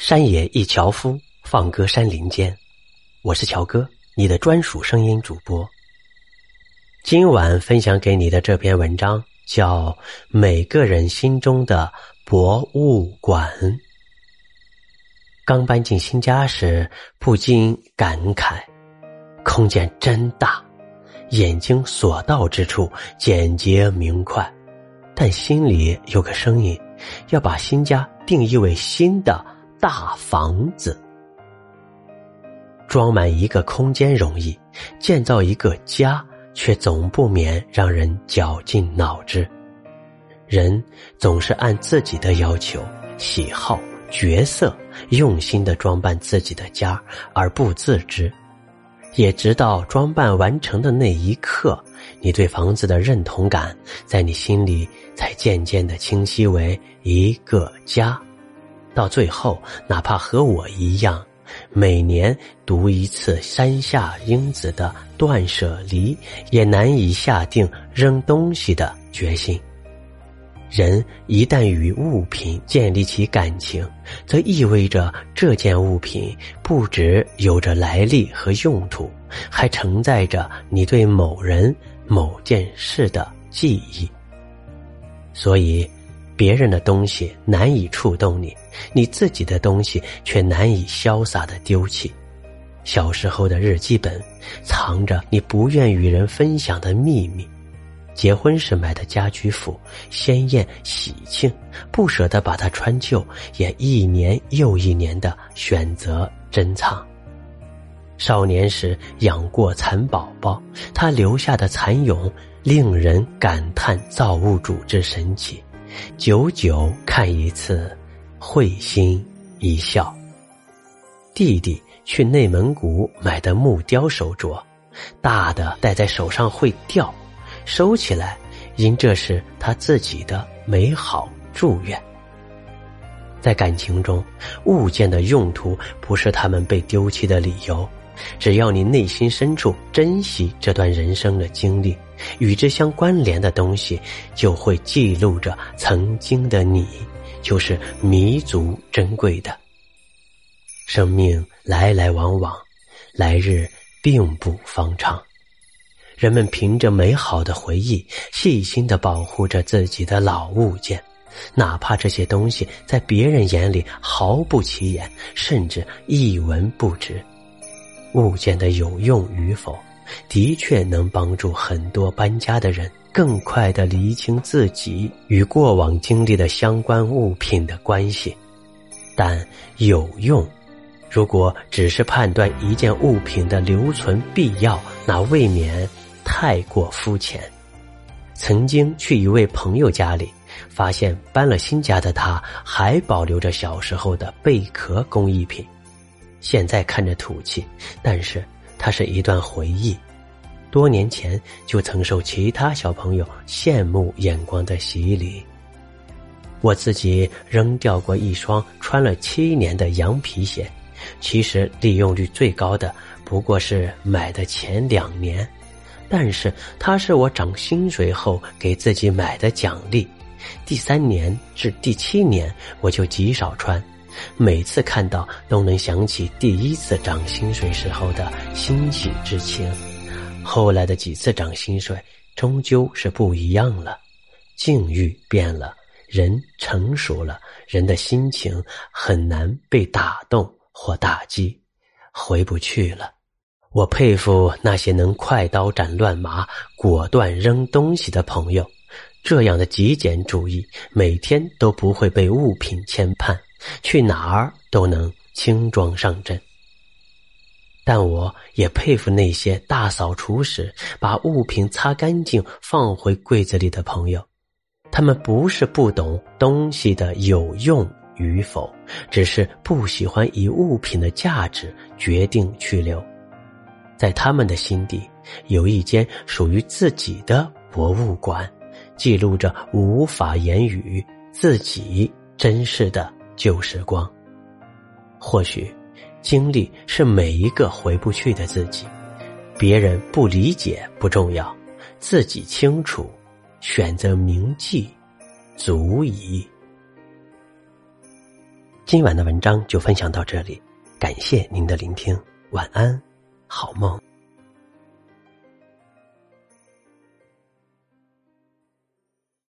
山野一樵夫，放歌山林间。我是乔哥，你的专属声音主播。今晚分享给你的这篇文章叫《每个人心中的博物馆》。刚搬进新家时，不禁感慨：空间真大，眼睛所到之处简洁明快。但心里有个声音，要把新家定义为新的。大房子装满一个空间容易，建造一个家却总不免让人绞尽脑汁。人总是按自己的要求、喜好、角色，用心的装扮自己的家，而不自知。也直到装扮完成的那一刻，你对房子的认同感，在你心里才渐渐的清晰为一个家。到最后，哪怕和我一样，每年读一次山下英子的断舍离，也难以下定扔东西的决心。人一旦与物品建立起感情，则意味着这件物品不只有着来历和用途，还承载着你对某人、某件事的记忆。所以。别人的东西难以触动你，你自己的东西却难以潇洒的丢弃。小时候的日记本，藏着你不愿与人分享的秘密；结婚时买的家居服，鲜艳喜庆，不舍得把它穿旧，也一年又一年的选择珍藏。少年时养过蚕宝宝，他留下的蚕蛹令人感叹造物主之神奇。久久看一次，会心一笑。弟弟去内蒙古买的木雕手镯，大的戴在手上会掉，收起来，因这是他自己的美好祝愿。在感情中，物件的用途不是他们被丢弃的理由。只要你内心深处珍惜这段人生的经历，与之相关联的东西，就会记录着曾经的你，就是弥足珍贵的。生命来来往往，来日并不方长。人们凭着美好的回忆，细心的保护着自己的老物件，哪怕这些东西在别人眼里毫不起眼，甚至一文不值。物件的有用与否，的确能帮助很多搬家的人更快的厘清自己与过往经历的相关物品的关系。但有用，如果只是判断一件物品的留存必要，那未免太过肤浅。曾经去一位朋友家里，发现搬了新家的他还保留着小时候的贝壳工艺品。现在看着土气，但是它是一段回忆。多年前就曾受其他小朋友羡慕眼光的洗礼。我自己扔掉过一双穿了七年的羊皮鞋，其实利用率最高的不过是买的前两年，但是它是我涨薪水后给自己买的奖励。第三年至第七年，我就极少穿。每次看到都能想起第一次涨薪水时候的欣喜之情，后来的几次涨薪水终究是不一样了，境遇变了，人成熟了，人的心情很难被打动或打击，回不去了。我佩服那些能快刀斩乱麻、果断扔东西的朋友，这样的极简主义每天都不会被物品牵绊。去哪儿都能轻装上阵，但我也佩服那些大扫除时把物品擦干净放回柜子里的朋友。他们不是不懂东西的有用与否，只是不喜欢以物品的价值决定去留。在他们的心底，有一间属于自己的博物馆，记录着无法言语自己真实的。旧时光，或许经历是每一个回不去的自己，别人不理解不重要，自己清楚，选择铭记，足矣。今晚的文章就分享到这里，感谢您的聆听，晚安，好梦。